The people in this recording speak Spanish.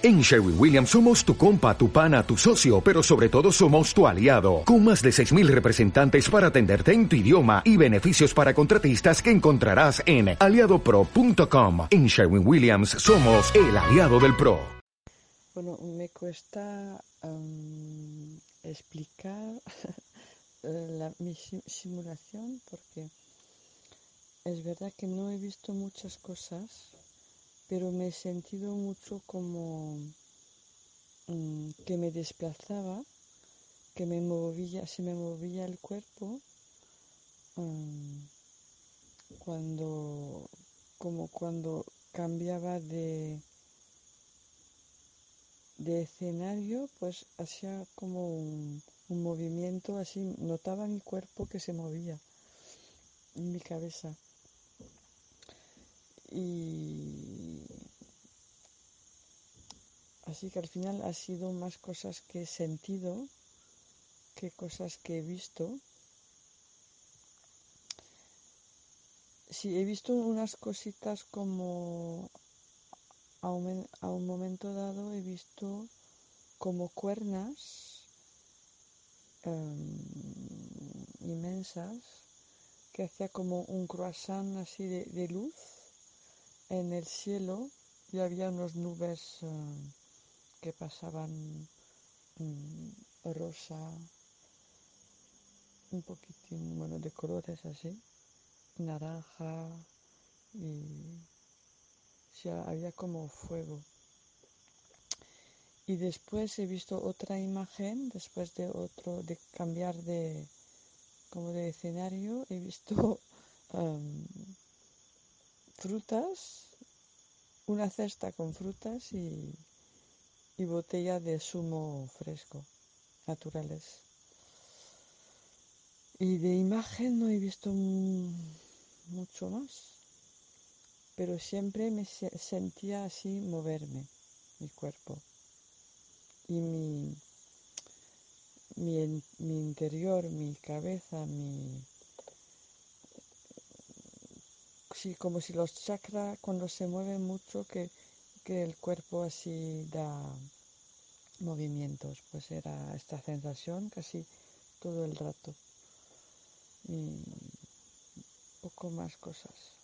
En Sherwin Williams somos tu compa, tu pana, tu socio, pero sobre todo somos tu aliado, con más de 6.000 representantes para atenderte en tu idioma y beneficios para contratistas que encontrarás en aliadopro.com. En Sherwin Williams somos el aliado del PRO. Bueno, me cuesta explicar la, mi simulación porque es verdad que no he visto muchas cosas pero me he sentido mucho como mm, que me desplazaba, que me movía, se me movía el cuerpo mm, cuando, como cuando cambiaba de, de escenario, pues hacía como un, un movimiento así, notaba mi cuerpo que se movía mi cabeza. Y así que al final ha sido más cosas que he sentido que cosas que he visto. Sí, he visto unas cositas como a un, momento dado he visto como cuernas um, inmensas que hacía como un croissant así de, luz en el cielo y había unas nubes uh, que pasaban um, rosa, un poquitín, bueno, de colores así, naranja y había como fuego. Y después he visto otra imagen, después de otro, de cambiar de, como de escenario, he visto um, frutas, una cesta con frutas y, y botella de zumo fresco, naturales. Y de imagen no he visto mucho más, pero siempre me sentía así moverme, mi cuerpo. Y mi, mi, mi interior, mi cabeza, mi, sí, como si los chakras cuando se mueven mucho que, que el cuerpo así da movimientos, pues era esta sensación casi todo el rato y poco más cosas.